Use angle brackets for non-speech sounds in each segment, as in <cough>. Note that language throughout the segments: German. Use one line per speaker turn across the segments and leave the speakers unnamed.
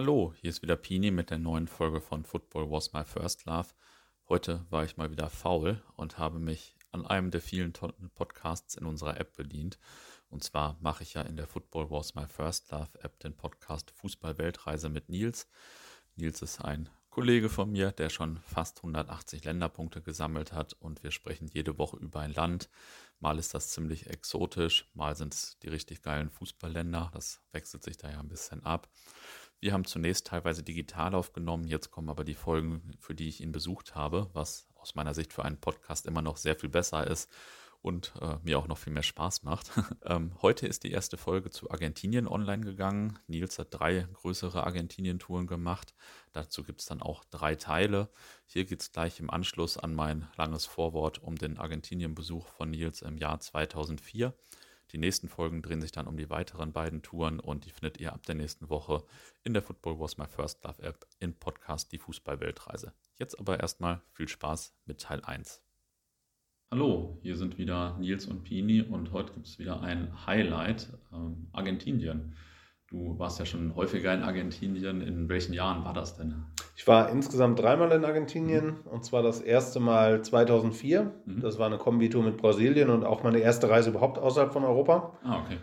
Hallo, hier ist wieder Pini mit der neuen Folge von Football Was My First Love. Heute war ich mal wieder faul und habe mich an einem der vielen tollen Podcasts in unserer App bedient. Und zwar mache ich ja in der Football Was My First Love App den Podcast Fußball Weltreise mit Nils. Nils ist ein Kollege von mir, der schon fast 180 Länderpunkte gesammelt hat und wir sprechen jede Woche über ein Land. Mal ist das ziemlich exotisch, mal sind es die richtig geilen Fußballländer. Das wechselt sich da ja ein bisschen ab. Wir haben zunächst teilweise digital aufgenommen, jetzt kommen aber die Folgen, für die ich ihn besucht habe, was aus meiner Sicht für einen Podcast immer noch sehr viel besser ist und äh, mir auch noch viel mehr Spaß macht. <laughs> ähm, heute ist die erste Folge zu Argentinien online gegangen. Nils hat drei größere Argentinien-Touren gemacht. Dazu gibt es dann auch drei Teile. Hier geht es gleich im Anschluss an mein langes Vorwort um den Argentinien-Besuch von Nils im Jahr 2004. Die nächsten Folgen drehen sich dann um die weiteren beiden Touren und die findet ihr ab der nächsten Woche in der Football Was My First Love App in Podcast Die Fußball-Weltreise. Jetzt aber erstmal viel Spaß mit Teil 1. Hallo, hier sind wieder Nils und Pini und heute gibt es wieder ein Highlight, ähm, Argentinien. Du warst ja schon häufiger in Argentinien. In welchen Jahren war das denn?
Ich war insgesamt dreimal in Argentinien mhm. und zwar das erste Mal 2004. Mhm. Das war eine Kombitour mit Brasilien und auch meine erste Reise überhaupt außerhalb von Europa.
Ah, okay.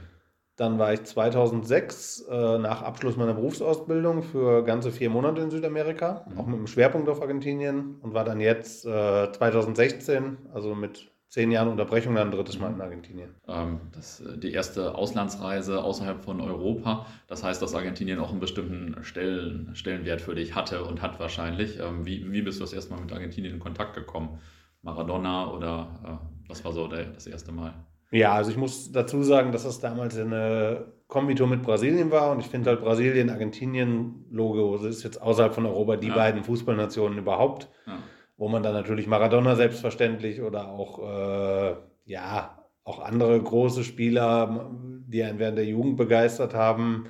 Dann war ich 2006 äh, nach Abschluss meiner Berufsausbildung für ganze vier Monate in Südamerika, mhm. auch mit einem Schwerpunkt auf Argentinien und war dann jetzt äh, 2016, also mit zehn Jahren Unterbrechung dann ein drittes Mal in Argentinien.
Ähm, das, äh, die erste Auslandsreise außerhalb von Europa. Das heißt, dass Argentinien auch einen bestimmten Stellen, Stellenwert für dich hatte und hat wahrscheinlich. Ähm, wie, wie bist du das erste Mal mit Argentinien in Kontakt gekommen? Maradona oder äh, was war so der, das erste Mal?
Ja, also ich muss dazu sagen, dass das damals eine Kombitour mit Brasilien war und ich finde halt Brasilien, Argentinien, Logo, das ist jetzt außerhalb von Europa die ja. beiden Fußballnationen überhaupt. Ja wo man dann natürlich Maradona selbstverständlich oder auch, äh, ja, auch andere große Spieler, die einen während der Jugend begeistert haben.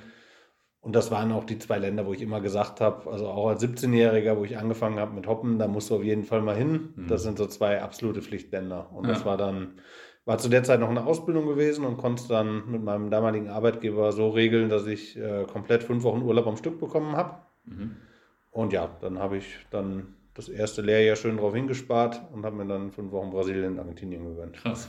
Und das waren auch die zwei Länder, wo ich immer gesagt habe, also auch als 17-Jähriger, wo ich angefangen habe mit Hoppen, da musst du auf jeden Fall mal hin. Mhm. Das sind so zwei absolute Pflichtländer. Und ja. das war dann, war zu der Zeit noch eine Ausbildung gewesen und konnte dann mit meinem damaligen Arbeitgeber so regeln, dass ich äh, komplett fünf Wochen Urlaub am Stück bekommen habe. Mhm. Und ja, dann habe ich dann das erste Lehrjahr schön drauf hingespart und habe mir dann fünf Wochen Brasilien und Argentinien gegönnt.
Krass.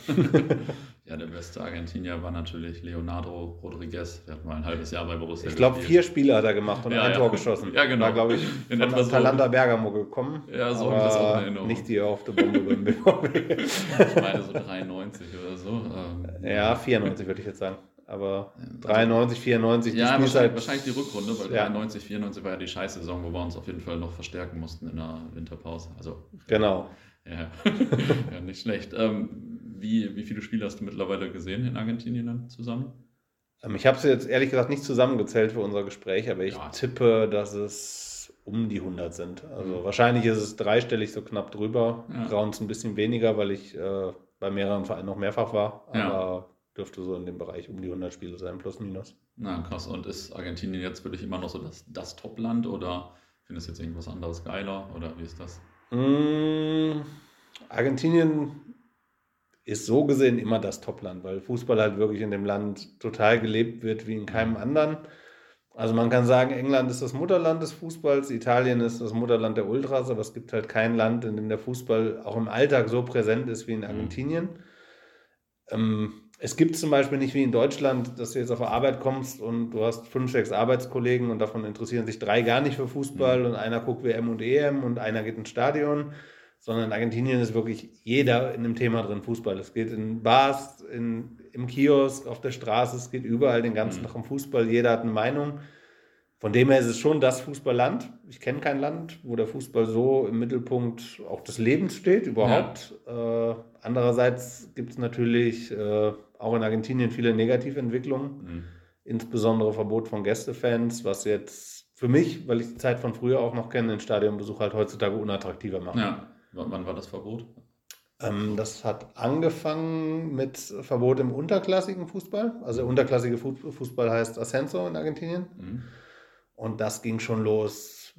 <laughs> ja, der beste Argentinier war natürlich Leonardo Rodriguez. Der hat mal ein halbes Jahr bei Borussia
Ich glaube, vier Spiele hat er gemacht und ja, ein ja. Tor geschossen.
Ja, genau.
War, glaube ich, in von Atalanta so Bergamo gekommen.
Ja, so habe ich das auch in Erinnerung.
Nicht die auf der Bombe beim <laughs> BVB.
ich meine so 93 oder so. Ähm,
ja, 94 würde ich jetzt sagen. Aber 93, 94,
ja, wahrscheinlich, halt, wahrscheinlich die Rückrunde, weil ja. 93, 94 war ja die Scheißsaison, wo wir uns auf jeden Fall noch verstärken mussten in der Winterpause. Also,
genau.
Ja, <laughs> ja nicht schlecht. Ähm, wie, wie viele Spiele hast du mittlerweile gesehen in Argentinien dann zusammen?
Ähm, ich habe sie jetzt ehrlich gesagt nicht zusammengezählt für unser Gespräch, aber ich ja. tippe, dass es um die 100 sind. Also mhm. wahrscheinlich ist es dreistellig so knapp drüber. Ja. Brauns ein bisschen weniger, weil ich äh, bei mehreren Vereinen noch mehrfach war. Aber ja dürfte so in dem Bereich um die 100 Spiele sein, plus minus.
Na krass. Und ist Argentinien jetzt für dich immer noch so das, das Top-Land oder findest du jetzt irgendwas anderes geiler oder wie ist das?
Mm, Argentinien ist so gesehen immer das Top-Land, weil Fußball halt wirklich in dem Land total gelebt wird wie in keinem anderen. Also man kann sagen, England ist das Mutterland des Fußballs, Italien ist das Mutterland der Ultras, aber es gibt halt kein Land, in dem der Fußball auch im Alltag so präsent ist wie in mhm. Argentinien. Mhm. Ähm, es gibt zum Beispiel nicht wie in Deutschland, dass du jetzt auf der Arbeit kommst und du hast fünf, sechs Arbeitskollegen und davon interessieren sich drei gar nicht für Fußball mhm. und einer guckt WM und EM und einer geht ins Stadion, sondern in Argentinien ist wirklich jeder in dem Thema drin Fußball. Es geht in Bars, in, im Kiosk, auf der Straße, es geht überall den ganzen mhm. Tag um Fußball, jeder hat eine Meinung. Von dem her ist es schon das Fußballland. Ich kenne kein Land, wo der Fußball so im Mittelpunkt auch des Lebens steht, überhaupt. Ja. Äh, andererseits gibt es natürlich äh, auch in Argentinien viele Negativentwicklungen, mhm. insbesondere Verbot von Gästefans, was jetzt für mich, weil ich die Zeit von früher auch noch kenne, den Stadionbesuch halt heutzutage unattraktiver macht.
Ja, wann war das Verbot?
Ähm, das hat angefangen mit Verbot im unterklassigen Fußball. Also unterklassige Fußball heißt Ascenso in Argentinien. Mhm. Und das ging schon los,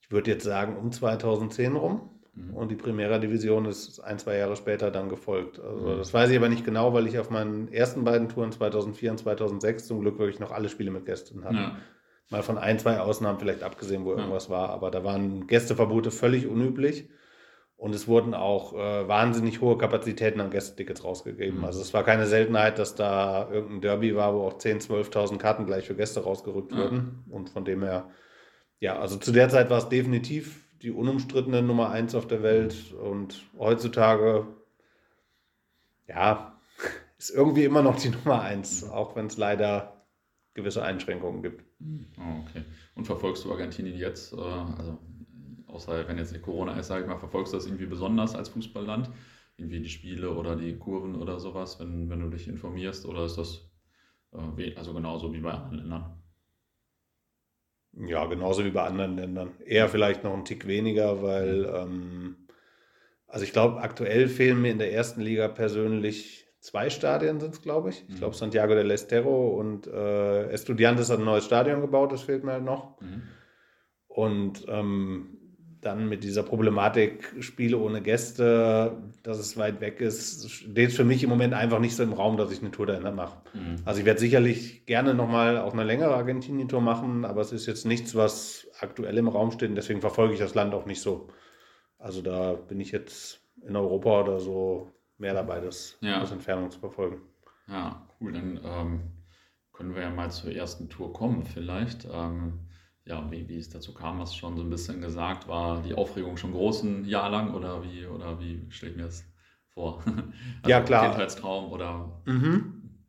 ich würde jetzt sagen, um 2010 rum. Mhm. Und die Primera Division ist ein, zwei Jahre später dann gefolgt. Also mhm. das weiß ich aber nicht genau, weil ich auf meinen ersten beiden Touren 2004 und 2006 zum Glück wirklich noch alle Spiele mit Gästen hatte. Ja. Mal von ein, zwei Ausnahmen vielleicht abgesehen, wo ja. irgendwas war, aber da waren Gästeverbote völlig unüblich. Und es wurden auch äh, wahnsinnig hohe Kapazitäten an Gästetickets rausgegeben. Mhm. Also es war keine Seltenheit, dass da irgendein Derby war, wo auch 10.000, 12.000 Karten gleich für Gäste rausgerückt ja. wurden. Und von dem her, ja, also zu der Zeit war es definitiv die unumstrittene Nummer eins auf der Welt. Und heutzutage, ja, <laughs> ist irgendwie immer noch die Nummer eins, auch wenn es leider gewisse Einschränkungen gibt.
Oh, okay. Und verfolgst du Argentinien jetzt? Äh, also außer wenn jetzt Corona ist, sage ich mal, verfolgst du das irgendwie besonders als Fußballland? Irgendwie die Spiele oder die Kurven oder sowas, wenn, wenn du dich informierst? Oder ist das äh, also genauso wie bei anderen Ländern?
Ja, genauso wie bei anderen Ländern. Eher vielleicht noch ein Tick weniger, weil, ähm, also ich glaube, aktuell fehlen mir in der ersten Liga persönlich zwei Stadien sind es, glaube ich. Ich glaube, mhm. Santiago del Estero und äh, Estudiantes hat ein neues Stadion gebaut, das fehlt mir halt noch. Mhm. Und ähm, dann mit dieser Problematik Spiele ohne Gäste, dass es weit weg ist, steht für mich im Moment einfach nicht so im Raum, dass ich eine Tour dahinter mache. Mhm. Also ich werde sicherlich gerne nochmal auch eine längere Argentinien-Tour machen, aber es ist jetzt nichts, was aktuell im Raum steht und deswegen verfolge ich das Land auch nicht so. Also da bin ich jetzt in Europa oder so mehr dabei, das ja. aus Entfernung zu verfolgen.
Ja, cool. Dann ähm, können wir ja mal zur ersten Tour kommen vielleicht. Ähm, ja, wie, wie es dazu kam, hast du schon so ein bisschen gesagt. War die Aufregung schon groß ein Jahr lang oder wie, oder wie stelle ich mir das vor? <laughs> also
ja, klar.
Kindheitstraum oder.
Mhm.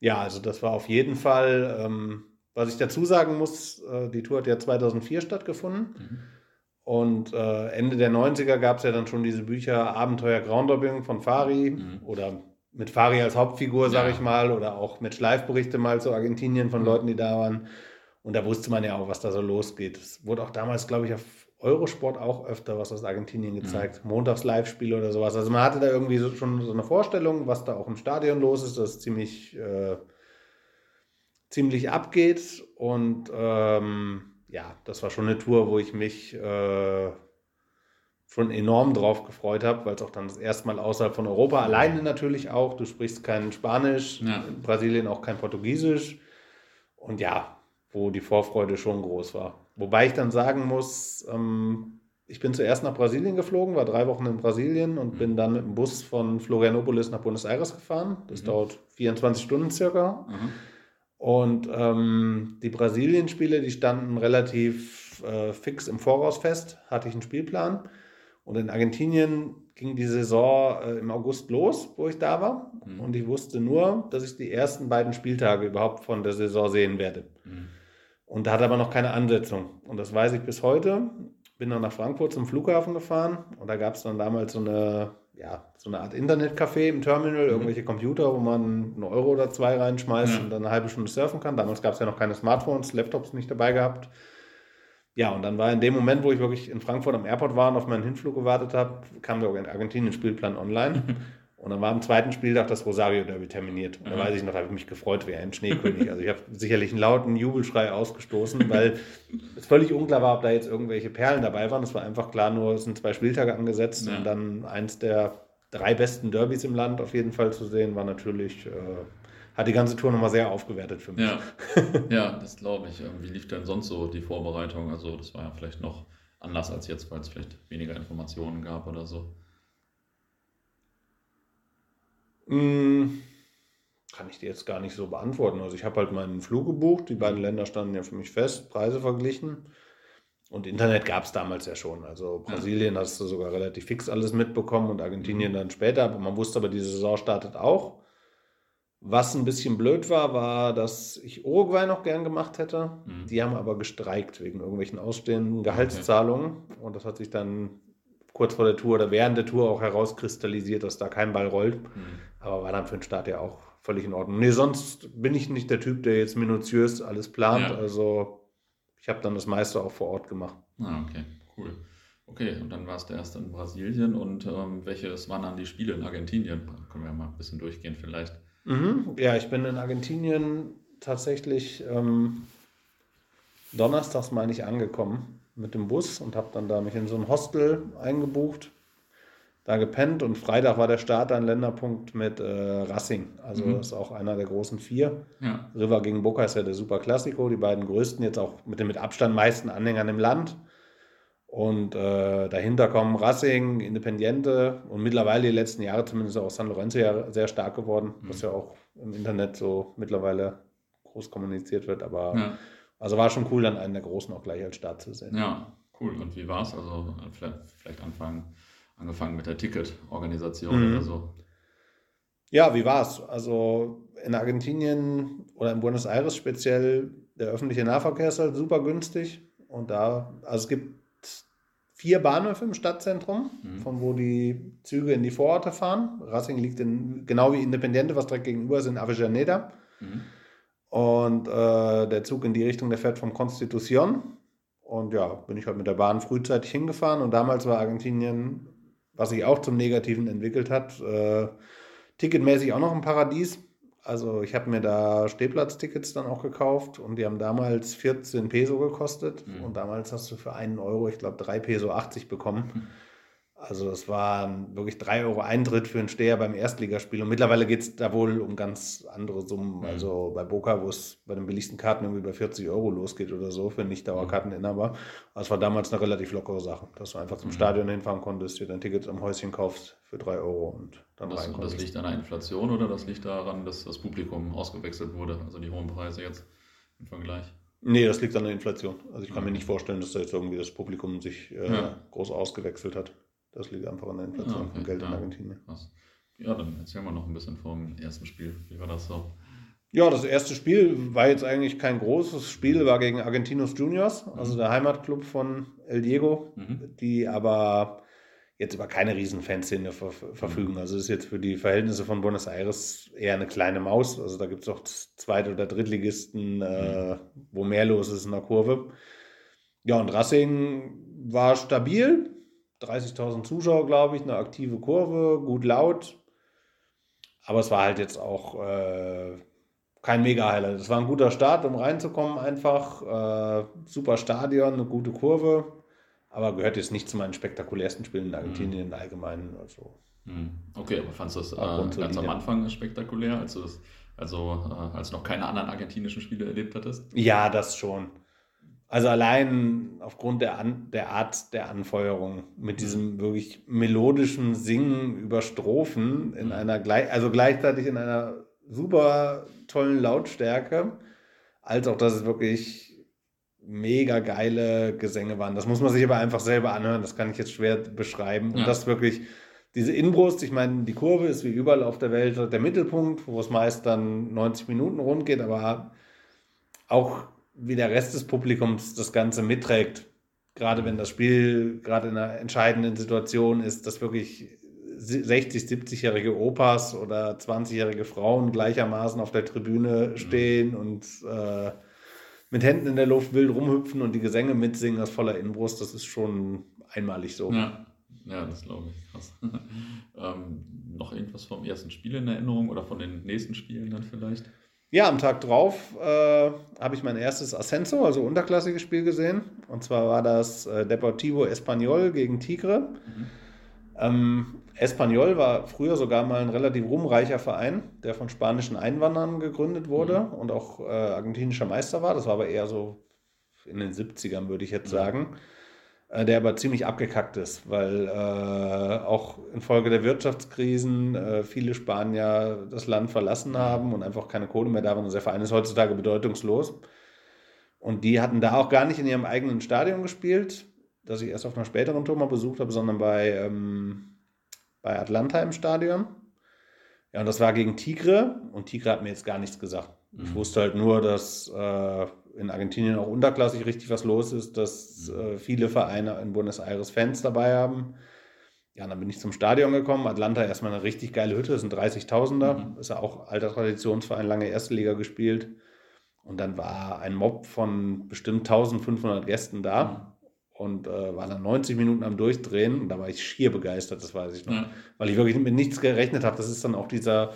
Ja, also das war auf jeden Fall, ähm, was ich dazu sagen muss, äh, die Tour hat ja 2004 stattgefunden. Mhm. Und äh, Ende der 90er gab es ja dann schon diese Bücher Abenteuer Groundhopping von Fari mhm. oder mit Fari als Hauptfigur, sage ja. ich mal, oder auch mit Schleifberichte mal zu Argentinien von mhm. Leuten, die da waren. Und da wusste man ja auch, was da so losgeht. Es wurde auch damals, glaube ich, auf Eurosport auch öfter was aus Argentinien gezeigt. Mhm. Montags-Live-Spiele oder sowas. Also man hatte da irgendwie so, schon so eine Vorstellung, was da auch im Stadion los ist, dass es ziemlich, äh, ziemlich abgeht. Und ähm, ja, das war schon eine Tour, wo ich mich äh, schon enorm drauf gefreut habe, weil es auch dann das erste Mal außerhalb von Europa, alleine natürlich auch, du sprichst kein Spanisch, ja. in Brasilien auch kein Portugiesisch. Und ja, wo die Vorfreude schon groß war. Wobei ich dann sagen muss, ähm, ich bin zuerst nach Brasilien geflogen, war drei Wochen in Brasilien und mhm. bin dann mit dem Bus von Florianopolis nach Buenos Aires gefahren. Das mhm. dauert 24 Stunden circa. Mhm. Und ähm, die Brasilien-Spiele, die standen relativ äh, fix im Voraus fest, hatte ich einen Spielplan. Und in Argentinien ging die Saison äh, im August los, wo ich da war. Mhm. Und ich wusste nur, dass ich die ersten beiden Spieltage überhaupt von der Saison sehen werde. Mhm. Und da hat aber noch keine Ansetzung. Und das weiß ich bis heute. Bin dann nach Frankfurt zum Flughafen gefahren und da gab es dann damals so eine, ja, so eine Art Internetcafé im Terminal, mhm. irgendwelche Computer, wo man einen Euro oder zwei reinschmeißt ja. und dann eine halbe Stunde surfen kann. Damals gab es ja noch keine Smartphones, Laptops nicht dabei gehabt. Ja, und dann war in dem Moment, wo ich wirklich in Frankfurt am Airport war und auf meinen Hinflug gewartet habe, kam der Argentinien-Spielplan online. <laughs> Und dann war am zweiten Spieltag das Rosario Derby terminiert. Und da mhm. weiß ich noch, da habe ich mich gefreut wie ein Schneekönig. Also ich habe sicherlich einen lauten Jubelschrei ausgestoßen, <laughs> weil es völlig unklar war, ob da jetzt irgendwelche Perlen dabei waren. Es war einfach klar, nur es sind zwei Spieltage angesetzt ja. und dann eins der drei besten Derbys im Land auf jeden Fall zu sehen, war natürlich, äh, hat die ganze Tour nochmal sehr aufgewertet für mich.
Ja, <laughs> ja das glaube ich. Wie lief denn sonst so die Vorbereitung? Also das war ja vielleicht noch anders als jetzt, weil es vielleicht weniger Informationen gab oder so.
Hm, kann ich dir jetzt gar nicht so beantworten. Also ich habe halt meinen Flug gebucht, die beiden Länder standen ja für mich fest, Preise verglichen. Und Internet gab es damals ja schon. Also Brasilien hast du sogar relativ fix alles mitbekommen und Argentinien mhm. dann später. Aber man wusste aber, diese Saison startet auch. Was ein bisschen blöd war, war, dass ich Uruguay noch gern gemacht hätte. Mhm. Die haben aber gestreikt wegen irgendwelchen ausstehenden Gehaltszahlungen. Okay. Und das hat sich dann kurz vor der Tour oder während der Tour auch herauskristallisiert, dass da kein Ball rollt. Mhm. Aber war dann für den Start ja auch völlig in Ordnung. Nee, sonst bin ich nicht der Typ, der jetzt minutiös alles plant. Ja. Also ich habe dann das meiste auch vor Ort gemacht.
Ah, okay, cool. Okay, und dann warst du erst in Brasilien und ähm, welches waren dann die Spiele in Argentinien? Da können wir ja mal ein bisschen durchgehen vielleicht.
Mhm. Ja, ich bin in Argentinien tatsächlich ähm, donnerstags, meine ich, angekommen mit dem Bus und habe dann da mich in so ein Hostel eingebucht. da gepennt und Freitag war der Start an Länderpunkt mit äh, Racing. Also
Mhm.
das ist auch einer der großen vier.
Ja.
River gegen Boca ist ja der Super Classico, die beiden größten, jetzt auch mit den mit Abstand meisten Anhängern im Land. Und äh, dahinter kommen Racing, Independiente und mittlerweile die letzten Jahre zumindest auch San Lorenzo ja sehr stark geworden, was ja auch im Internet so mittlerweile groß kommuniziert wird. Aber
Ja.
Also war schon cool, dann einen der Großen auch gleich als Start zu sehen.
ja, cool. Und wie war es? Also vielleicht, vielleicht anfangen, angefangen mit der Ticketorganisation
Mhm.
oder so.
Ja, wie war's? Also in Argentinien oder in Buenos Aires speziell, der öffentliche Nahverkehr ist halt super günstig. Und da, also es gibt vier Bahnhöfe im Stadtzentrum,
Mhm.
von wo die Züge in die Vororte fahren. Racing liegt in, genau wie Independiente, was direkt gegenüber ist, in Avellaneda.
Mhm.
Und äh, der Zug in die Richtung, der fährt von Constitución. Und ja, bin ich halt mit der Bahn frühzeitig hingefahren. Und damals war Argentinien, was sich auch zum Negativen entwickelt hat, äh, ticketmäßig auch noch ein Paradies. Also ich habe mir da Stehplatztickets dann auch gekauft und die haben damals 14 Peso gekostet.
Mhm.
Und damals hast du für einen Euro, ich glaube, 3 Peso 80 bekommen. <laughs> Also das war wirklich 3 Euro Eintritt für einen Steher beim Erstligaspiel. Und mittlerweile geht es da wohl um ganz andere Summen.
Mhm.
Also bei Boca, wo es bei den billigsten Karten irgendwie bei 40 Euro losgeht oder so für Nicht-Dauerkarteninhaber. Aber es war damals eine relativ lockere Sache, dass du einfach zum
Mhm.
Stadion hinfahren konntest, dir dein Ticket am Häuschen kaufst für 3 Euro und dann
Das,
rein
das liegt an der Inflation oder das liegt daran, dass das Publikum ausgewechselt wurde, also die hohen Preise jetzt im Vergleich?
Nee, das liegt an der Inflation. Also ich kann
Mhm.
mir nicht vorstellen, dass da jetzt irgendwie das Publikum sich äh,
Ja.
groß ausgewechselt hat. Das liegt einfach an der Inflation
Ah, okay,
von Geld in
ja.
Argentinien.
Krass. Ja, dann erzähl mal noch ein bisschen vom ersten Spiel. Wie war das so?
Ja, das erste Spiel war jetzt eigentlich kein großes Spiel, war gegen Argentinos Juniors, also der Heimatclub von El Diego,
Mhm.
die aber jetzt über keine riesen Fanszene ver verfügen. Also ist jetzt für die Verhältnisse von Buenos Aires eher eine kleine Maus. Also da gibt es auch Zweit- oder Drittligisten, äh, wo mehr los ist in der Kurve. Ja, und Racing war stabil. 30.000 Zuschauer, glaube ich, eine aktive Kurve, gut laut. Aber es war halt jetzt auch äh, kein Mega-Highlight. Es war ein guter Start, um reinzukommen, einfach. Äh, super Stadion, eine gute Kurve. Aber gehört jetzt nicht zu meinen spektakulärsten Spielen in Argentinien im Allgemeinen. Also,
Hm. Okay, aber fandest du das äh, ganz am Anfang spektakulär, als du das, also äh, als du noch keine anderen argentinischen Spiele erlebt hattest?
ja, das schon. Also allein aufgrund der, An der Art der Anfeuerung mit diesem wirklich melodischen Singen über Strophen in einer gleich, also gleichzeitig in einer super tollen Lautstärke, als auch dass es wirklich mega geile Gesänge waren. Das muss man sich aber einfach selber anhören, das kann ich jetzt schwer beschreiben. Und
Ja.
das wirklich, diese Inbrust, ich meine, die Kurve ist wie überall auf der Welt der Mittelpunkt, wo es meist dann 90 Minuten rund geht, aber auch wie der Rest des Publikums das Ganze mitträgt. Gerade wenn das Spiel gerade in einer entscheidenden Situation ist, dass wirklich 60, 70-jährige Opas oder 20-jährige Frauen gleichermaßen auf der Tribüne stehen und äh, mit Händen in der Luft wild rumhüpfen und die Gesänge mitsingen aus voller Inbrust, das ist schon einmalig so.
Ja, ja das glaube ich. Krass. <laughs> ähm, noch irgendwas vom ersten Spiel in Erinnerung oder von den nächsten Spielen dann vielleicht?
Ja, am Tag drauf äh, habe ich mein erstes Ascenso, also unterklassiges Spiel gesehen. Und zwar war das äh, Deportivo Español gegen Tigre. Ähm, Espanyol war früher sogar mal ein relativ ruhmreicher Verein, der von spanischen Einwanderern gegründet wurde und auch äh, argentinischer Meister war. Das war aber eher so in den 70ern, würde ich jetzt sagen. Äh, der aber ziemlich abgekackt ist, weil äh, auch infolge der Wirtschaftskrisen äh, viele Spanier das Land verlassen haben und einfach keine Kohle mehr da waren. Und der Verein ist heutzutage bedeutungslos. Und die hatten da auch gar nicht in ihrem eigenen Stadion gespielt, das ich erst auf einer späteren Tour mal besucht habe, sondern bei, ähm, bei Atlanta im Stadion. Ja, und das war gegen Tigre und Tigre hat mir jetzt gar nichts gesagt. Ich
Mhm.
wusste halt nur, dass äh, in Argentinien auch unterklassig richtig was los ist, dass äh, viele Vereine in Buenos Aires Fans dabei haben. Ja, dann bin ich zum Stadion gekommen. Atlanta erstmal eine richtig geile Hütte, das sind 30.000er.
Mhm.
Ist ja auch alter Traditionsverein, lange Erste Liga gespielt. Und dann war ein Mob von bestimmt 1500 Gästen da und äh, war dann 90 Minuten am Durchdrehen. Und da war ich schier begeistert, das weiß ich noch
Ja.
weil ich wirklich mit nichts gerechnet habe. Das ist dann auch dieser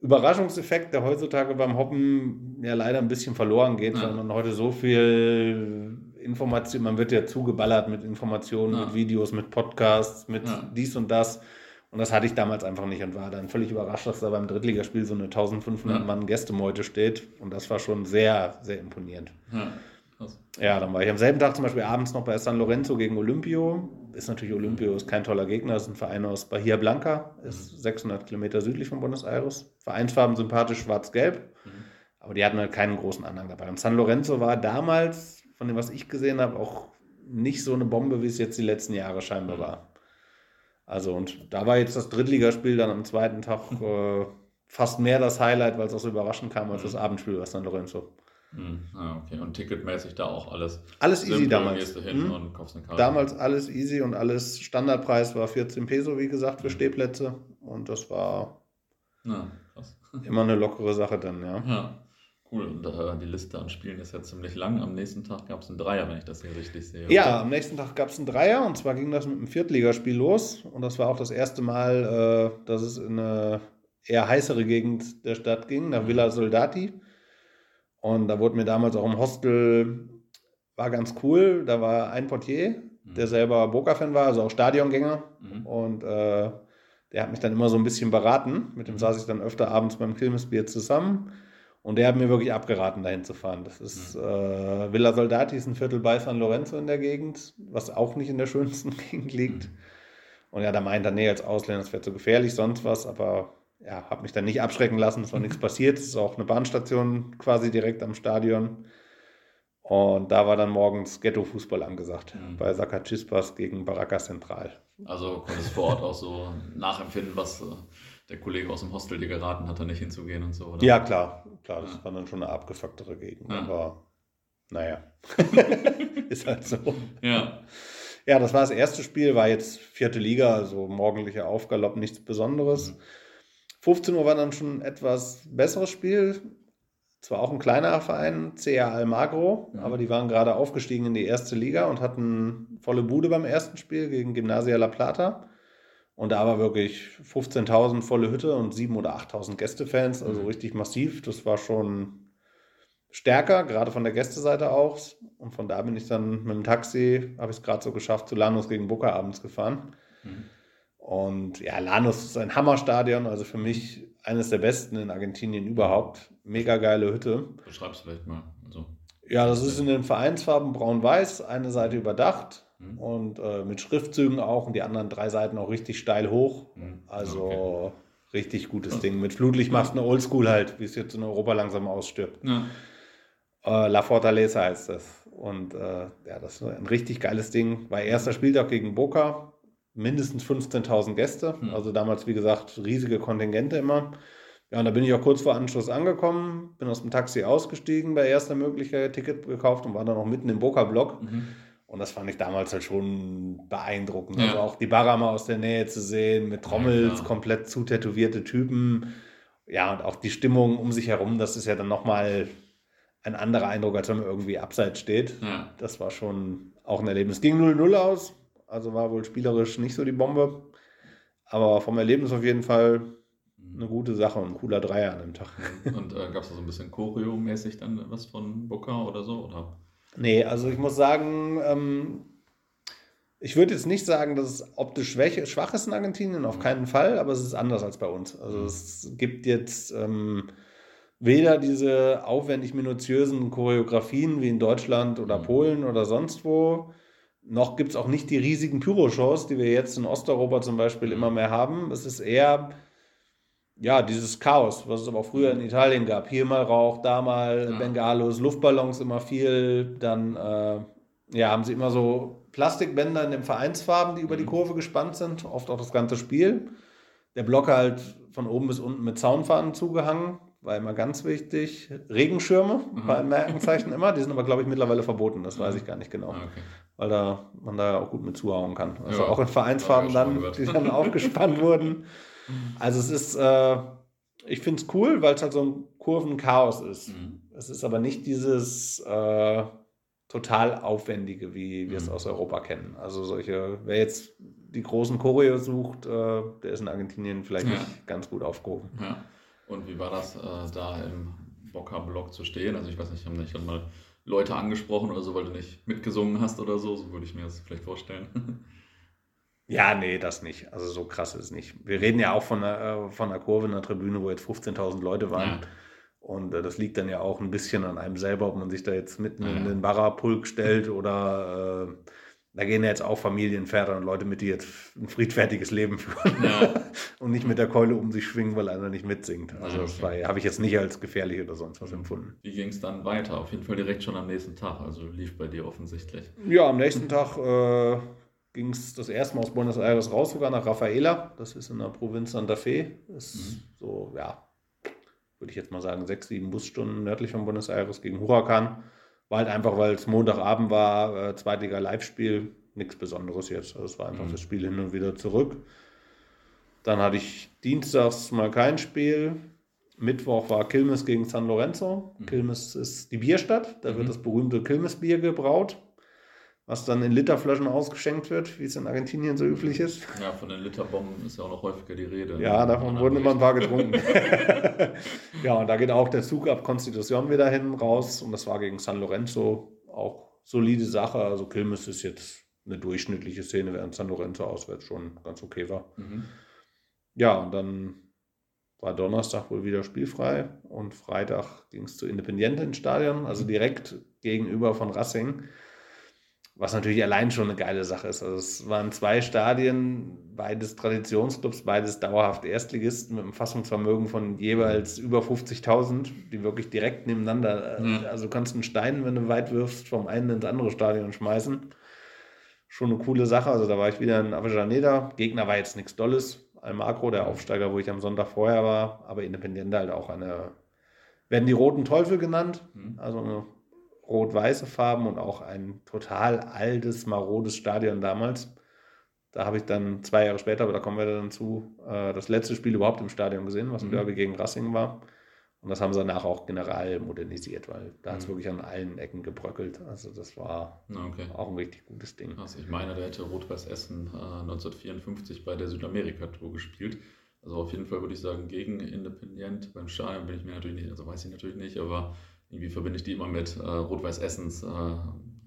Überraschungseffekt, der heutzutage beim Hoppen ja leider ein bisschen verloren geht,
Ja.
weil man heute so viel Informationen, man wird ja zugeballert mit Informationen, ja. mit Videos, mit Podcasts, mit ja. dies und das. Und das hatte ich damals einfach nicht und war dann völlig überrascht, dass da beim Drittligaspiel so eine 1500 Mann Gästemeute steht. Und das war schon sehr, sehr imponierend. Ja. Ja, dann war ich am selben Tag zum Beispiel abends noch bei San Lorenzo gegen Olympio. Ist natürlich Olympio, ist kein toller Gegner, ist ein Verein aus Bahia Blanca, ist 600 mhm. Kilometer südlich von Buenos Aires. Vereinsfarben sympathisch schwarz-gelb, mhm. aber die hatten halt keinen großen Anhang dabei. Und San Lorenzo war damals, von dem, was ich gesehen habe, auch nicht so eine Bombe, wie es jetzt die letzten Jahre scheinbar mhm. war. Also, und da war jetzt das Drittligaspiel dann am zweiten Tag <laughs> äh, fast mehr das Highlight, weil es auch so überraschend kam als das Abendspiel bei San Lorenzo.
Mhm. Ah, okay. Und ticketmäßig da auch alles.
Alles easy Simple, damals. Mhm. Damals alles easy und alles Standardpreis war 14 Peso, wie gesagt, für mhm. Stehplätze. Und das war ja, <laughs> immer eine lockere Sache dann, ja.
Ja, cool. Und äh, die Liste an Spielen ist ja ziemlich lang. Am nächsten Tag gab es einen Dreier, wenn ich das hier richtig sehe.
Ja, oder? am nächsten Tag gab es einen Dreier und zwar ging das mit einem Viertligaspiel los. Und das war auch das erste Mal, äh, dass es in eine eher heißere Gegend der Stadt ging, nach mhm. Villa Soldati. Und da wurde mir damals auch im Hostel, war ganz cool, da war ein Portier, mhm. der selber Boca-Fan war, also auch Stadiongänger. Mhm. Und äh, der hat mich dann immer so ein bisschen beraten. Mit dem mhm. saß ich dann öfter abends beim Kilmesbier zusammen. Und der hat mir wirklich abgeraten, dahin zu fahren. Das ist mhm. äh, Villa Soldati, ist ein Viertel bei San Lorenzo in der Gegend, was auch nicht in der <laughs> schönsten Gegend liegt. Mhm. Und ja, da meint er, nee, als Ausländer, das wäre zu gefährlich, sonst was. Aber ja, habe mich dann nicht abschrecken lassen, es war nichts <laughs> passiert. Es ist auch eine Bahnstation quasi direkt am Stadion. Und da war dann morgens Ghetto-Fußball angesagt mhm. bei Sakachispas gegen Baraka Central.
Also konntest du vor Ort auch so nachempfinden, was äh, der Kollege aus dem Hostel dir geraten hat, da nicht hinzugehen und so, oder?
Ja, klar. Klar, das ja. war dann schon eine abgefucktere Gegend. Ja. Aber naja, <laughs> <laughs> ist halt so. Ja. Ja, das war das erste Spiel, war jetzt vierte Liga, also morgendlicher Aufgalopp, nichts Besonderes. Mhm. 15 Uhr war dann schon ein etwas besseres Spiel. Zwar auch ein kleinerer Verein, CA Almagro, ja. aber die waren gerade aufgestiegen in die erste Liga und hatten volle Bude beim ersten Spiel gegen Gymnasia La Plata. Und da war wirklich 15.000 volle Hütte und 7.000 oder 8.000 Gästefans, also mhm. richtig massiv. Das war schon stärker, gerade von der Gästeseite aus. Und von da bin ich dann mit dem Taxi, habe ich es gerade so geschafft, zu Lanus gegen Boca abends gefahren. Mhm. Und ja, Lanus ist ein Hammerstadion, also für mich eines der besten in Argentinien überhaupt. Mega geile Hütte.
Beschreib's vielleicht mal. Also,
ja, das ist in den Vereinsfarben braun-weiß, eine Seite überdacht mhm. und äh, mit Schriftzügen auch und die anderen drei Seiten auch richtig steil hoch. Mhm. Also okay. richtig gutes Ding. Mit Flutlicht machst du eine Oldschool halt, wie es jetzt in Europa langsam ausstirbt. Ja. Äh, La Fortaleza heißt das. Und äh, ja, das ist ein richtig geiles Ding. War erster Spieltag gegen Boca mindestens 15.000 Gäste. Mhm. Also damals, wie gesagt, riesige Kontingente immer. Ja, und da bin ich auch kurz vor Anschluss angekommen, bin aus dem Taxi ausgestiegen bei erster Möglichkeit, Ticket gekauft und war dann noch mitten im Boca-Block. Mhm. Und das fand ich damals halt schon beeindruckend. Ja. Also auch die Barama aus der Nähe zu sehen, mit Trommels, ja, komplett zutätowierte Typen. Ja, und auch die Stimmung um sich herum, das ist ja dann nochmal ein anderer Eindruck, als wenn man irgendwie abseits steht. Ja. Das war schon auch ein Erlebnis. Es ging 0-0 aus, also war wohl spielerisch nicht so die Bombe. Aber vom Erlebnis auf jeden Fall eine gute Sache und ein cooler Dreier an dem Tag. <laughs>
Und äh, gab es da so ein bisschen Choreo-mäßig dann was von Booker oder so? Oder?
Nee, also ich muss sagen, ähm, ich würde jetzt nicht sagen, dass es optisch schwach, ist in Argentinien, auf mhm. keinen Fall, aber es ist anders als bei uns. Also mhm. es gibt jetzt ähm, weder diese aufwendig minutiösen Choreografien wie in Deutschland oder mhm. Polen oder sonst wo, noch gibt es auch nicht die riesigen Pyro-Shows, die wir jetzt in Osteuropa zum Beispiel immer mehr haben. Es ist eher ja, dieses Chaos, was es aber auch früher in Italien gab. Hier mal Rauch, da mal ja. Bengalos, Luftballons immer viel. Dann äh, ja, haben sie immer so Plastikbänder in den Vereinsfarben, die über die mhm. Kurve gespannt sind, oft auch das ganze Spiel. Der Block halt von oben bis unten mit Zaunfahnen zugehangen war immer ganz wichtig. Regenschirme mhm. bei Merkenzeichen immer, die sind aber, glaube ich, mittlerweile verboten, das weiß ich gar nicht genau. Ah, okay. Weil da man da auch gut mit zuhauen kann. Also ja, auch in Vereinsfarben dann, die dann aufgespannt <laughs> wurden. Also es ist, äh, ich finde es cool, weil es halt so ein Kurvenchaos ist. Mhm. Es ist aber nicht dieses äh, total aufwendige, wie wir es mhm. aus Europa kennen. Also solche, wer jetzt die großen Choreo sucht, äh, der ist in Argentinien vielleicht ja. nicht ganz gut aufgehoben.
Ja. Und wie war das, äh, da im Boca-Block zu stehen? Also ich weiß nicht, ich habe nicht mal Leute angesprochen oder so, weil du nicht mitgesungen hast oder so? So würde ich mir das vielleicht vorstellen. <laughs>
Ja, nee, das nicht. Also so krass ist es nicht. Wir reden ja auch von einer, äh, von einer Kurve in der Tribüne, wo jetzt 15.000 Leute waren. Ja. Und äh, das liegt dann ja auch ein bisschen an einem selber, ob man sich da jetzt mitten ja. in den Barra-Pulk stellt oder äh, da gehen ja jetzt auch Familienväter und Leute mit, die jetzt ein friedfertiges Leben führen ja. <laughs> und nicht mit der Keule um sich schwingen, weil einer nicht mitsingt. Also das okay. habe ich jetzt nicht als gefährlich oder sonst was empfunden.
Wie ging es dann weiter? Auf jeden Fall direkt schon am nächsten Tag. Also lief bei dir offensichtlich.
Ja, am nächsten Tag äh, ging es das erste Mal aus Buenos Aires raus, sogar nach Rafaela. Das ist in der Provinz Santa Fe. Das ist mhm. so, ja, würde ich jetzt mal sagen, sechs, sieben Busstunden nördlich von Buenos Aires gegen Huracan. War halt einfach, weil es Montagabend war, äh, Zweitliga Live-Spiel, nichts Besonderes jetzt. Also es war einfach mhm. das Spiel hin und wieder zurück. Dann hatte ich dienstags mal kein Spiel. Mittwoch war Quilmes gegen San Lorenzo. Mhm. Quilmes ist die Bierstadt. Da mhm. wird das berühmte Quilmes-Bier gebraut was dann in Literflaschen ausgeschenkt wird, wie es in Argentinien so üblich ist.
Ja, von den Literbomben ist ja auch noch häufiger die Rede.
Ja, davon wurden immer ein paar getrunken. <laughs> ja, und da geht auch der Zug ab Constitución wieder hin raus und das war gegen San Lorenzo auch solide Sache. Also Quilmes ist jetzt eine durchschnittliche Szene, während San Lorenzo auswärts schon ganz okay war. Mhm. Ja, und dann war Donnerstag wohl wieder spielfrei und Freitag ging es zu Independiente ins Stadion, also direkt gegenüber von Racing. Was natürlich allein schon eine geile Sache ist. Also es waren zwei Stadien, beides Traditionsclubs, beides dauerhaft Erstligisten mit einem Fassungsvermögen von jeweils über 50.000, die wirklich direkt nebeneinander. Mhm. Also du kannst einen Stein, wenn du weit wirfst, vom einen ins andere Stadion schmeißen. Schon eine coole Sache. Also da war ich wieder in Avellaneda. Gegner war jetzt nichts Dolles. Almagro, der Aufsteiger, wo ich am Sonntag vorher war, aber Independiente halt auch eine, werden die Roten Teufel genannt. Mhm. Also eine rot-weiße Farben und auch ein total altes, marodes Stadion damals. Da habe ich dann zwei Jahre später, aber da kommen wir dann zu, äh, das letzte Spiel überhaupt im Stadion gesehen, was ein mhm. Derby gegen Racing war. Und das haben sie danach auch general modernisiert, weil da hat es mhm. wirklich an allen Ecken gebröckelt. Also das war okay. auch ein richtig gutes Ding.
Also ich meine, da hätte Rot-Weiß Essen äh, 1954 bei der Südamerika-Tour gespielt. Also auf jeden Fall würde ich sagen, gegen Independent. Beim Stadion bin ich mir natürlich nicht, also weiß ich natürlich nicht, aber irgendwie verbinde ich die immer mit äh, Rot-Weiß Essens äh,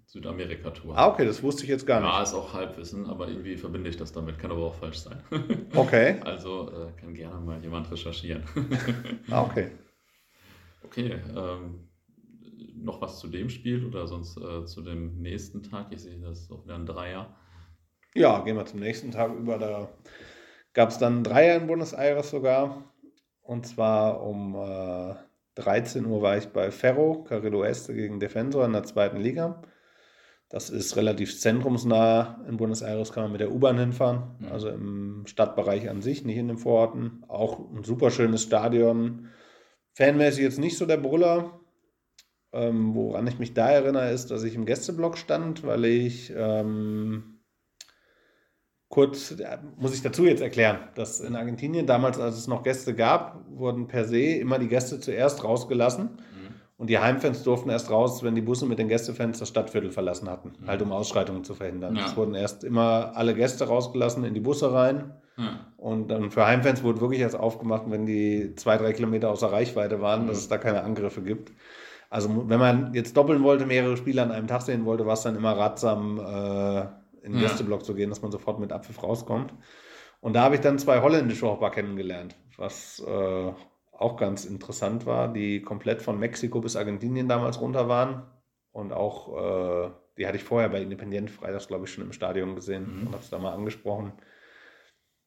Südamerika-Tour.
Ah, okay, das wusste ich jetzt gar nicht.
Ja, ist auch Halbwissen, aber irgendwie verbinde ich das damit. Kann aber auch falsch sein. <laughs>
Okay.
Also äh, kann gerne mal jemand recherchieren.
ah, okay. <laughs>
Okay, ähm, noch was zu dem Spiel oder sonst äh, zu dem nächsten Tag? Ich sehe, das ist auch wieder ein Dreier.
Ja, gehen wir zum nächsten Tag über. Da gab es dann ein Dreier in Buenos Aires sogar. Und zwar um äh, 13 Uhr war ich bei Ferro, Carrillo Este gegen Defensor in der zweiten Liga. Das ist relativ zentrumsnah. In Buenos Aires kann man mit der U-Bahn hinfahren, mhm. also im Stadtbereich an sich, nicht in den Vororten. Auch ein super schönes Stadion. Fanmäßig jetzt nicht so der Brüller. Ähm, woran ich mich da erinnere, ist, dass ich im Gästeblock stand, weil ich ähm, kurz, muss ich dazu jetzt erklären, dass in Argentinien damals, als es noch Gäste gab, wurden per se immer die Gäste zuerst rausgelassen. Mhm. Und die Heimfans durften erst raus, wenn die Busse mit den Gästefans das Stadtviertel verlassen hatten, mhm. halt um Ausschreitungen zu verhindern. Ja. Es wurden erst immer alle Gäste rausgelassen in die Busse rein. Ja. Und dann für Heimfans wurde wirklich erst aufgemacht, wenn die zwei, drei Kilometer außer Reichweite waren, mhm. dass es da keine Angriffe gibt. Also wenn man jetzt doppeln wollte, mehrere Spiele an einem Tag sehen wollte, war es dann immer ratsam, äh, in den ja. Gästeblock zu gehen, dass man sofort mit Abpfiff rauskommt. Und da habe ich dann zwei holländische Hopper kennengelernt, was äh, auch ganz interessant war, die komplett von Mexiko bis Argentinien damals runter waren. Und auch, äh, die hatte ich vorher bei Independent Freitags, glaube ich, schon im Stadion gesehen mhm. und habe es da mal angesprochen.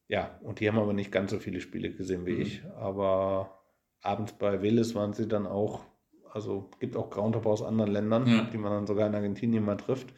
Ja, und die haben aber nicht ganz so viele Spiele gesehen wie mhm. ich. Aber abends bei Willis waren sie dann auch, also gibt auch Groundhopper aus anderen Ländern, ja. die man dann sogar in Argentinien mal trifft.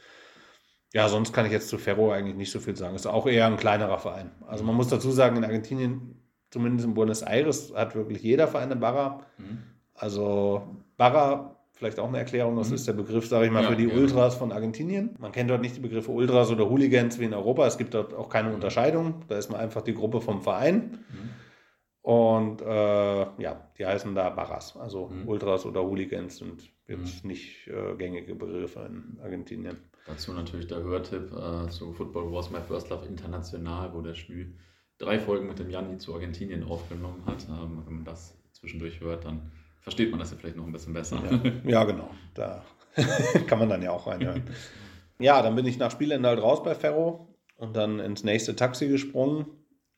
Ja, sonst kann ich jetzt zu Ferro eigentlich nicht so viel sagen. Ist auch eher ein kleinerer Verein. Also man muss dazu sagen, in Argentinien, zumindest in Buenos Aires, hat wirklich jeder Verein eine Barra. Mhm. Also Barra, vielleicht auch eine Erklärung, das mhm. ist der Begriff, sage ich mal, ja, für die ja. Ultras von Argentinien. Man kennt dort nicht die Begriffe Ultras oder Hooligans wie in Europa. Es gibt dort auch keine mhm. Unterscheidung. Da ist man einfach die Gruppe vom Verein. Mhm. Und äh, ja, die heißen da Barras. Also mhm. Ultras oder Hooligans sind jetzt mhm. nicht äh, gängige Begriffe in Argentinien.
Dazu natürlich der Hörtipp äh, zu Football Wars My First Love International, wo der Schmü drei Folgen mit dem Janni zu Argentinien aufgenommen hat. Ähm, wenn man das zwischendurch hört, dann versteht man das ja vielleicht noch ein bisschen besser.
Ja, ja genau. Da <laughs> Kann man dann ja auch reinhören. ja, dann bin ich nach Spielende halt raus bei Ferro und dann ins nächste Taxi gesprungen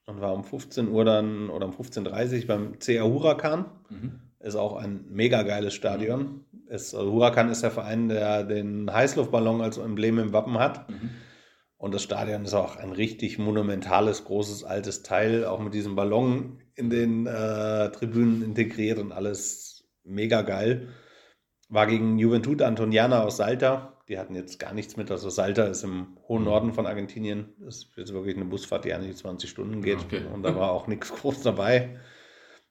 und war um 15 Uhr dann oder um 15.30 Uhr beim CR Huracan. Mhm. Ist auch ein mega geiles Stadion. Ist, also Huracan ist der Verein, der den Heißluftballon als Emblem im Wappen hat. Mhm. Und das Stadion ist auch ein richtig monumentales, großes, altes Teil, auch mit diesem Ballon in den äh, Tribünen integriert und alles mega geil. War gegen Juventud Antoniana aus Salta. Die hatten jetzt gar nichts mit. Also Salta ist im hohen mhm. Norden von Argentinien. Das ist jetzt wirklich eine Busfahrt, die eigentlich 20 Stunden geht. Okay. Und da war auch nichts groß dabei.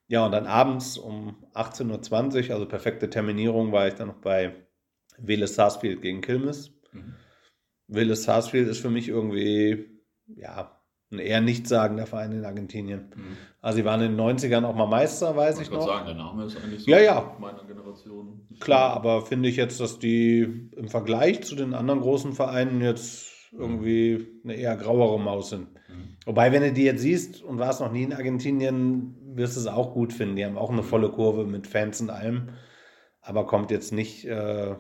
Ja, und dann abends um 18.20 Uhr, also perfekte Terminierung, war ich dann noch bei Vélez Sarsfield gegen Kilmes. Mhm. Willis Sarsfield ist für mich irgendwie, ja, ein eher nichtssagender Verein in Argentinien. Mhm. Also sie waren in den 90ern auch mal Meister, weiß ich, ich noch. sagen, der Name ist eigentlich so
ja, ja. meiner Generation.
Klar, aber finde ich jetzt, dass die im Vergleich zu den anderen großen Vereinen jetzt irgendwie eine eher grauere Maus sind. Mhm. Wobei, wenn du die jetzt siehst und warst noch nie in Argentinien, wirst du es auch gut finden. Die haben auch eine volle Kurve mit Fans und allem, aber kommt jetzt nicht äh,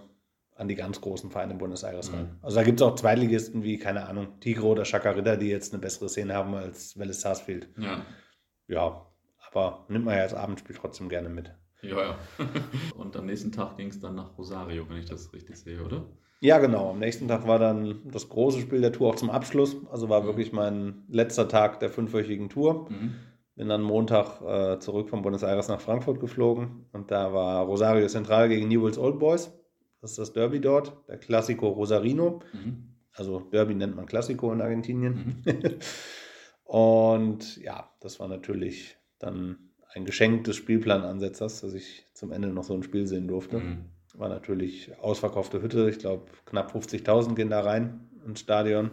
an die ganz großen Vereine in Buenos Aires ran. Mhm. Also da gibt es auch Zweitligisten wie, keine Ahnung, Tigre oder Chacarita, die jetzt eine bessere Szene haben als Vélez Sarsfield. Ja. Ja, aber nimmt man ja als Abendspiel trotzdem gerne mit.
Ja, ja. <laughs> Und am nächsten Tag ging es dann nach Rosario, wenn ich das richtig sehe, oder?
Ja, genau. Am nächsten Tag war dann das große Spiel der Tour auch zum Abschluss. Also war mhm. wirklich mein letzter Tag der fünfwöchigen Tour. Mhm. Bin dann Montag äh, zurück von Buenos Aires nach Frankfurt geflogen und da war Rosario Central gegen Newell's Old Boys. Das ist das Derby dort, der Classico Rosarino. Mhm. Also Derby nennt man Classico in Argentinien. Mhm. <laughs> und ja, das war natürlich dann ein Geschenk des Spielplanansetzers, dass ich zum Ende noch so ein Spiel sehen durfte. Mhm. War natürlich ausverkaufte Hütte. Ich glaube, knapp 50.000 gehen da rein ins Stadion.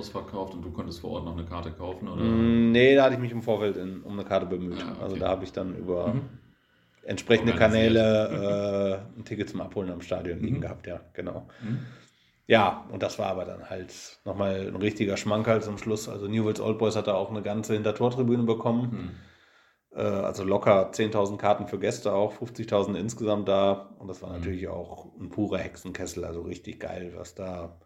Ausverkauft und du konntest vor Ort noch eine Karte kaufen? Oder?
Mm, nee, da hatte ich mich im Vorfeld in, um eine Karte bemüht. Ja, okay. Also da habe ich dann über mhm entsprechende Kanäle äh, ein Ticket zum Abholen am Stadion mhm. liegen gehabt, ja, genau. Mhm. Ja, und das war aber dann halt nochmal ein richtiger Schmankerl zum Schluss. Also Newell's Old Boys hat da auch eine ganze Hintertortribüne bekommen. Mhm. Äh, also locker 10.000 Karten für Gäste auch, 50.000 insgesamt da. Und das war mhm. natürlich auch ein purer Hexenkessel, also richtig geil, was da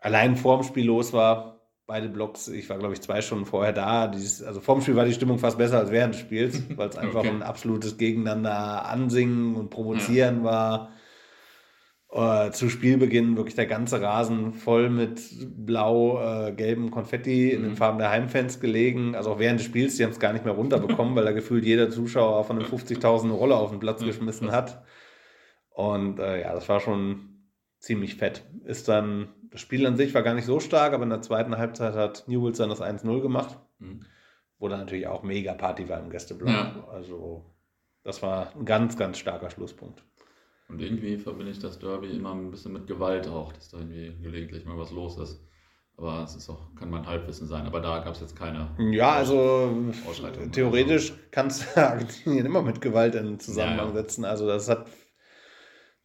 allein vorm Spiel los war beide Blocks. Ich war, glaube ich, zwei Stunden vorher da. Dieses, also vorm Spiel war die Stimmung fast besser als während des Spiels, <laughs> weil es einfach okay. ein absolutes Gegeneinander ansingen und provozieren ja. war. Uh, zu Spielbeginn wirklich der ganze Rasen voll mit blau-gelben äh, Konfetti mhm. in den Farben der Heimfans gelegen. Also auch während des Spiels, die haben es gar nicht mehr runterbekommen, weil da gefühlt jeder Zuschauer von den 50.000 eine Rolle auf den Platz geschmissen hat. Und äh, ja, das war schon ziemlich fett. Ist dann das Spiel an sich war gar nicht so stark, aber in der zweiten Halbzeit hat Newells dann das 1-0 gemacht, mhm. wo dann natürlich auch mega Party war im Gästeblock. Ja. Also das war ein ganz, ganz starker Schlusspunkt.
Und irgendwie verbinde ich das Derby immer ein bisschen mit Gewalt auch, dass da irgendwie gelegentlich mal was los ist. Aber es ist auch, kann mein Halbwissen sein. Aber da gab es jetzt keine.
Ja, also theoretisch kannst du <laughs> Argentinien immer mit Gewalt in Zusammenhang ja, ja. setzen. Also das hat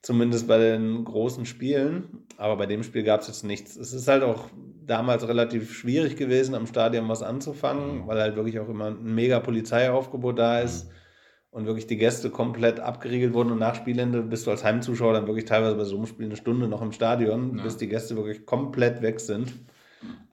Zumindest bei den großen Spielen. Aber bei dem Spiel gab es jetzt nichts. Es ist halt auch damals relativ schwierig gewesen, am Stadion was anzufangen, mhm. weil halt wirklich auch immer ein mega Polizeiaufgebot da ist. Mhm. Und wirklich die Gäste komplett abgeriegelt wurden und nach Spielende bist du als Heimzuschauer dann wirklich teilweise bei so einem Spiel eine Stunde noch im Stadion, ja. bis die Gäste wirklich komplett weg sind.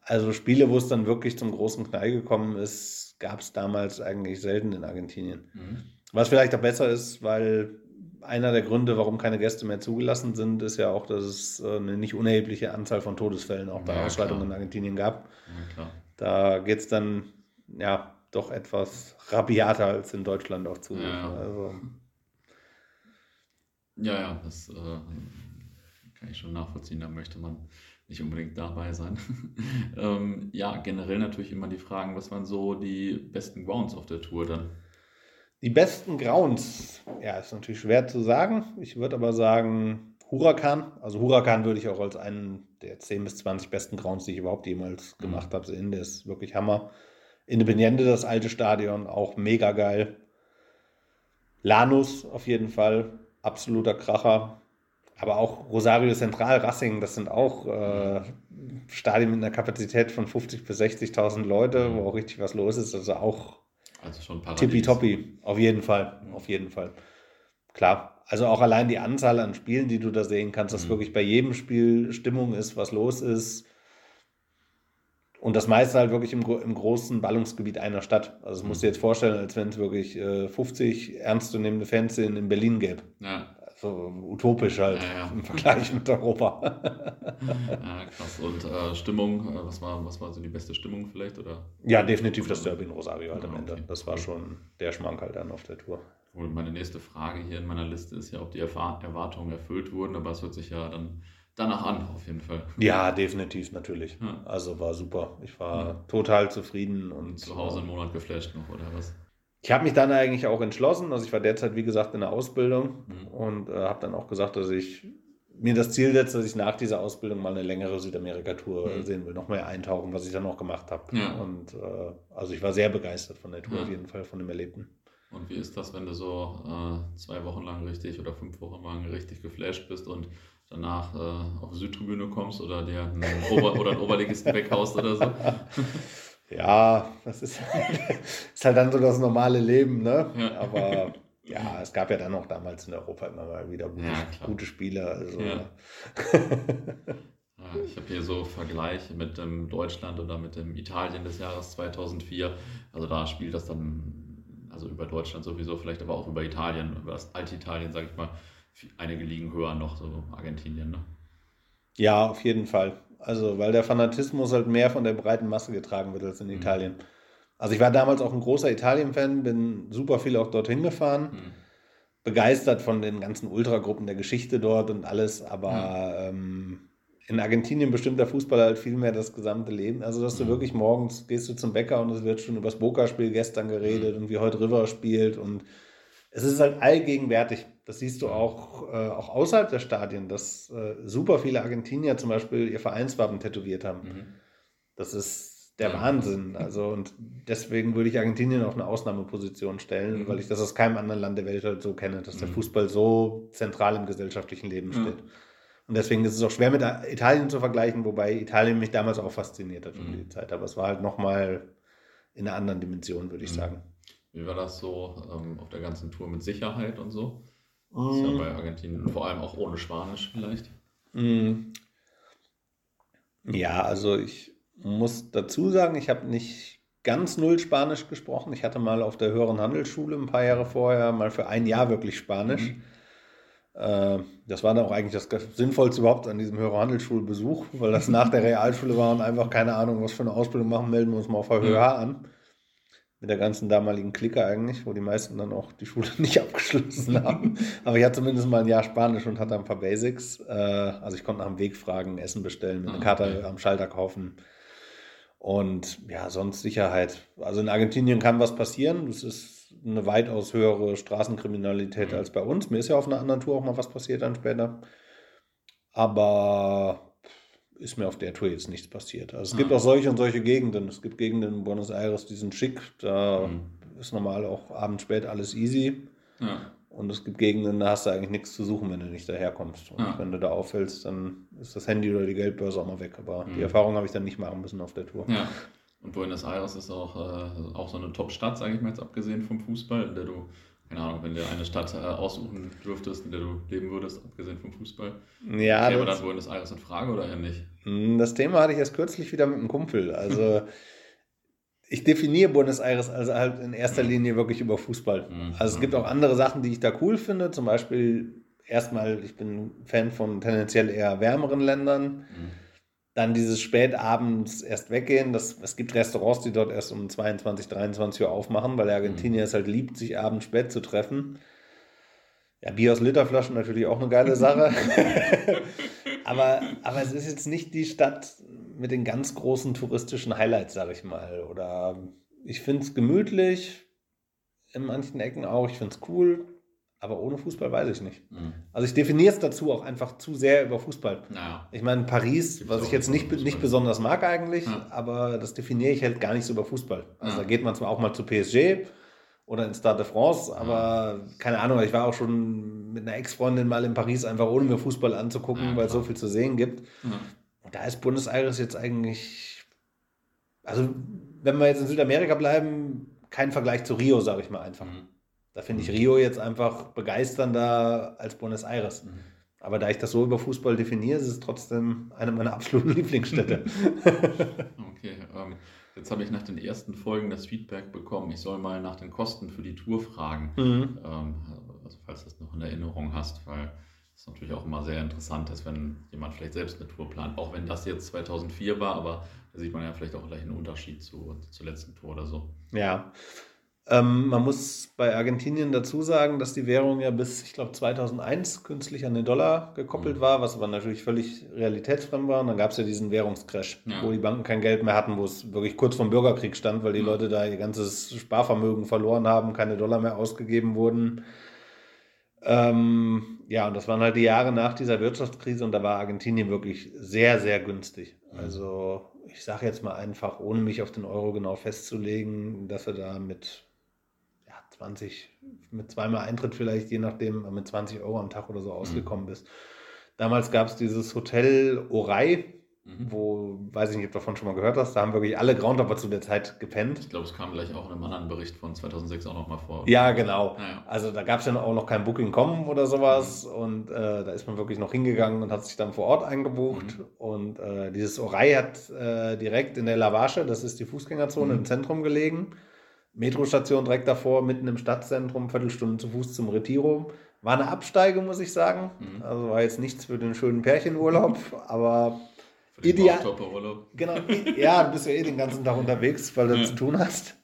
Also Spiele, wo es dann wirklich zum großen Knall gekommen ist, gab es damals eigentlich selten in Argentinien. Mhm. Was vielleicht auch besser ist, weil einer der Gründe, warum keine Gäste mehr zugelassen sind, ist ja auch, dass es äh, eine nicht unerhebliche Anzahl von Todesfällen auch bei ja, Ausschreitungen in Argentinien gab. Ja, da geht es dann ja doch etwas rabiater als in Deutschland auch zu.
Ja,
also.
ja, ja, das äh, kann ich schon nachvollziehen. Da möchte man nicht unbedingt dabei sein. <laughs> ähm, ja, generell natürlich immer die Fragen, was waren so die besten Grounds auf der Tour dann?
Die besten Grounds, ja, ist natürlich schwer zu sagen. Ich würde aber sagen Huracan. Also Huracan würde ich auch als einen der 10 bis 20 besten Grounds, die ich überhaupt jemals mhm. gemacht habe, sehen. Der ist wirklich Hammer. Independiente, das alte Stadion, auch mega geil. Lanus auf jeden Fall, absoluter Kracher. Aber auch Rosario Central, Racing, das sind auch äh, Stadien mit einer Kapazität von 50.000 bis 60.000 Leute, wo auch richtig was los ist. Also auch
also schon Paradies.
Tippitoppi, auf jeden Fall, auf jeden Fall. klar. Also auch allein die Anzahl an Spielen, die du da sehen kannst, dass
Mhm.
wirklich bei jedem Spiel Stimmung ist, was los ist. Und das meiste halt wirklich im, im großen Ballungsgebiet einer Stadt. Also das musst du dir jetzt vorstellen, als wenn es wirklich äh, 50 ernstzunehmende Fans in, in Berlin gäbe.
Ja,
Also utopisch halt
Ja, ja.
im Vergleich mit Europa. <laughs>
ja krass. Und äh, Stimmung, äh, was war, was war so die beste Stimmung vielleicht? Oder
ja, definitiv das Derby in Rosario halt am Ende.
okay.
Das war schon der Schmankerl dann auf der Tour.
Und meine nächste Frage hier in meiner Liste ist ja, ob die Erwartungen erfüllt wurden, aber es hört sich ja dann danach an, auf jeden Fall.
Ja, definitiv, natürlich.
Ja.
Also war super. Ich war
Ja.
total zufrieden und
Zu Hause einen Monat geflasht noch, oder was?
Ich habe mich dann eigentlich auch entschlossen. Also ich war derzeit, wie gesagt, in der Ausbildung
Mhm.
und äh, habe dann auch gesagt, dass ich mir das Ziel setze, dass ich nach dieser Ausbildung mal eine längere Südamerika-Tour
Mhm.
sehen will, noch mehr eintauchen, was ich dann auch gemacht habe.
Ja.
Und äh, also ich war sehr begeistert von der Tour
Ja.
auf jeden Fall, von dem Erlebten.
Und wie ist das, wenn du so äh, zwei Wochen lang richtig oder fünf Wochen lang richtig geflasht bist und danach äh, auf die Südtribüne kommst oder dir einen, Ober oder einen Oberligisten weghaust oder so? <laughs>
Ja, das ist, <laughs> ist halt dann so das normale Leben, ne?
Ja.
Aber ja, es gab ja dann auch damals in Europa immer mal wieder gute,
Ja,
gute Spiele. Also,
Ja. Ja, ich habe hier so Vergleiche mit dem Deutschland oder mit dem Italien des Jahres 2004. Also da spielt das dann, also über Deutschland sowieso, vielleicht aber auch über Italien, über das alte Italien, sage ich mal, einige liegen höher noch, so Argentinien. Ne?
Ja, auf jeden Fall. Also, weil der Fanatismus halt mehr von der breiten Masse getragen wird als in
Mhm.
Italien. Also, ich war damals auch ein großer Italien-Fan, bin super viel auch dorthin gefahren,
Hm.
begeistert von den ganzen Ultragruppen der Geschichte dort und alles, aber ähm, in Argentinien bestimmt der Fußball halt viel mehr das gesamte Leben. Also, dass du
Mhm.
wirklich morgens gehst du zum Bäcker und es wird schon über das Boca-Spiel gestern geredet und wie heute River spielt und es ist halt allgegenwärtig. Das siehst du auch, äh, auch außerhalb der Stadien, dass äh, super viele Argentinier zum Beispiel ihr Vereinswappen tätowiert haben.
Mhm.
Das ist der. Wahnsinn. Also und deswegen würde ich Argentinien auf eine Ausnahmeposition stellen,
Mhm.
weil ich das aus keinem anderen Land der Welt halt so kenne, dass der
Mhm.
Fußball so zentral im gesellschaftlichen Leben steht. Und deswegen ist es auch schwer mit Italien zu vergleichen, wobei Italien mich damals auch fasziniert hat um
Mhm.
die Zeit. Aber es war halt nochmal in einer anderen Dimension, würde ich
Mhm.
sagen.
Wie war das so ähm, auf der ganzen Tour mit Sicherheit und so? Das
Mhm.
ist ja bei Argentinien vor allem auch ohne Spanisch vielleicht.
Mm. Ja, also ich muss dazu sagen, ich habe nicht ganz null Spanisch gesprochen. Ich hatte mal auf der höheren Handelsschule ein paar Jahre vorher mal für ein Jahr wirklich Spanisch.
Mhm.
Äh, Das war dann auch eigentlich das Sinnvollste überhaupt an diesem höheren Handelsschulbesuch, weil das nach der Realschule war und einfach keine Ahnung, was für eine Ausbildung machen, melden wir uns mal auf der
Ja.
HH an. Mit der ganzen damaligen Clique eigentlich, wo die meisten dann auch die Schule <laughs> nicht abgeschlossen haben. <laughs> Aber ich hatte zumindest mal ein Jahr Spanisch und hatte ein paar Basics. Äh, Also ich konnte nach dem Weg fragen, Essen bestellen, mir eine
Ah,
Karte am Schalter kaufen. Und ja, sonst Sicherheit. Also in Argentinien kann was passieren. Das ist eine weitaus höhere Straßenkriminalität
Mhm.
als bei uns. Mir ist ja auf einer anderen Tour auch mal was passiert dann später. Aber ist mir auf der Tour jetzt nichts passiert. Also es gibt
Ah.
auch solche und solche Gegenden. Es gibt Gegenden in Buenos Aires, die sind schick. Da
Mhm.
ist normal auch abends spät alles easy.
Ja.
Und es gibt Gegenden, da hast du eigentlich nichts zu suchen, wenn du nicht daherkommst. Und
Ja.
wenn du da auffällst, dann ist das Handy oder die Geldbörse auch mal weg. Aber
Mhm.
die Erfahrung habe ich dann nicht machen müssen auf der Tour.
Ja. Und Buenos Aires ist auch, äh, auch so eine Top-Stadt, sage ich mal jetzt abgesehen vom Fußball, in der du, keine Ahnung, wenn du eine Stadt äh, aussuchen dürftest, in der du leben würdest, abgesehen vom Fußball,
Ja,
käme
das,
dann Buenos Aires in Frage oder eher nicht?
Hm, das Thema hatte ich erst kürzlich wieder mit einem Kumpel. Also ich definiere Buenos Aires also halt in erster Linie wirklich über Fußball.
Mhm.
Also es gibt auch andere Sachen, die ich da cool finde. Zum Beispiel erstmal, ich bin Fan von tendenziell eher wärmeren Ländern.
Mhm.
Dann dieses spätabends erst weggehen. Das, es gibt Restaurants, die dort erst um 22, 23 Uhr aufmachen, weil der Argentinier es halt liebt, sich abends spät zu treffen. Ja, Bier aus Literflaschen natürlich auch eine geile Sache. <laughs> aber, aber es ist jetzt nicht die Stadt mit den ganz großen touristischen Highlights, sag ich mal. Oder ich finde es gemütlich, in manchen Ecken auch. Ich finde es cool, aber ohne Fußball weiß ich nicht.
Mhm.
Also ich definiere es dazu auch einfach zu sehr über Fußball.
Naja.
Ich meine, Paris,
Gibt's
was ich jetzt nicht,
Fußball.
nicht besonders mag eigentlich,
Ja.
aber das definiere ich halt gar nicht so über Fußball. Also
Ja.
da geht man zwar auch mal zu PSG oder ins Stade de France, aber keine Ahnung, ich war auch schon mit einer Ex-Freundin mal in Paris, einfach ohne mir Fußball anzugucken,
Ja,
weil es so viel zu sehen gibt.
Ja.
Und da ist Buenos Aires jetzt eigentlich, also wenn wir jetzt in Südamerika bleiben, kein Vergleich zu Rio, sage ich mal einfach.
Mhm.
Da finde ich Rio jetzt einfach begeisternder als Buenos Aires. Mhm. Aber da ich das so über Fußball definiere, ist es trotzdem eine meiner absoluten <laughs> Lieblingsstädte. <laughs>
okay, ähm, jetzt habe ich nach den ersten Folgen das Feedback bekommen, ich soll mal nach den Kosten für die Tour fragen, mhm. ähm, also falls du das noch in Erinnerung hast, weil es natürlich auch immer sehr interessant ist, wenn jemand vielleicht selbst eine Tour plant, auch wenn das jetzt 2004 war, aber da sieht man ja vielleicht auch gleich einen Unterschied zu, zur letzten Tour oder so.
Ja, ähm, man muss bei Argentinien dazu sagen, dass die Währung ja bis, ich glaube, 2001 künstlich an den Dollar gekoppelt mhm. war, was aber natürlich völlig realitätsfremd war. Und dann gab es ja diesen Währungscrash, ja. wo die Banken kein Geld mehr hatten, wo es wirklich kurz vom Bürgerkrieg stand, weil die mhm. Leute da ihr ganzes Sparvermögen verloren haben, keine Dollar mehr ausgegeben wurden. Ähm, ja, und das waren halt die Jahre nach dieser Wirtschaftskrise und da war Argentinien wirklich sehr, sehr günstig. Mhm. Also ich sage jetzt mal einfach, ohne mich auf den Euro genau festzulegen, dass wir da mit 20, mit zweimal Eintritt vielleicht, je nachdem, mit 20 Euro am Tag oder so ausgekommen mhm. bist. Damals gab es dieses Hotel Orei, mhm. wo, weiß ich nicht, ob du davon schon mal gehört hast, da haben wirklich alle Groundhopper zu der Zeit gepennt.
Ich glaube, es kam gleich auch in einem anderen Bericht von 2006 auch nochmal vor.
Ja, genau. Ja, Also da gab es ja auch noch kein Booking.com oder sowas mhm. und äh, da ist man wirklich noch hingegangen und hat sich dann vor Ort eingebucht mhm. und äh, dieses Orei hat äh, direkt in der Lavasche, das ist die Fußgängerzone mhm. im Zentrum gelegen, Metrostation direkt davor, mitten im Stadtzentrum, Viertelstunde zu Fuß zum Retiro. War eine Absteige, muss ich sagen. Mhm. Also war jetzt nichts für den schönen Pärchenurlaub, aber ideal. Genau, ja, du bist ja eh den ganzen Tag unterwegs, weil du ja. zu tun hast.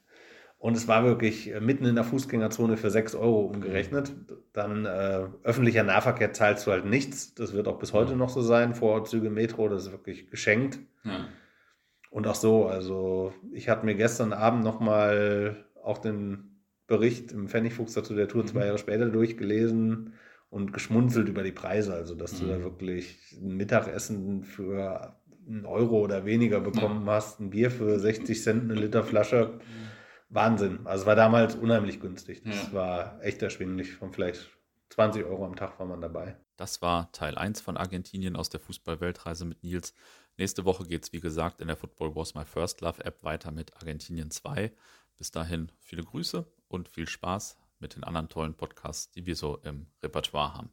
Und es war wirklich äh, mitten in der Fußgängerzone für 6 Euro umgerechnet. Dann äh, öffentlicher Nahverkehr zahlst du halt nichts. Das wird auch bis heute noch so sein. Vorortzüge, Metro, das ist wirklich geschenkt. Ja. Und auch so, also ich hatte mir gestern Abend nochmal auch den Bericht im Pfennigfuchs dazu der Tour mhm. zwei Jahre später durchgelesen und geschmunzelt über die Preise. Also, dass mhm. du da mhm. wirklich ein Mittagessen für einen Euro oder weniger bekommen ja. hast, ein Bier für 60 <laughs> Cent, eine Liter Flasche. Wahnsinn. Also, es war damals unheimlich günstig. Das ja. war echt erschwinglich. Von vielleicht 20 Euro am Tag war man dabei.
Das war Teil 1 von Argentinien aus der Fußball-Weltreise mit Nils. Nächste Woche geht es, wie gesagt, in der Football Was My First Love App weiter mit Argentinien 2. Bis dahin viele Grüße und viel Spaß mit den anderen tollen Podcasts, die wir so im Repertoire haben.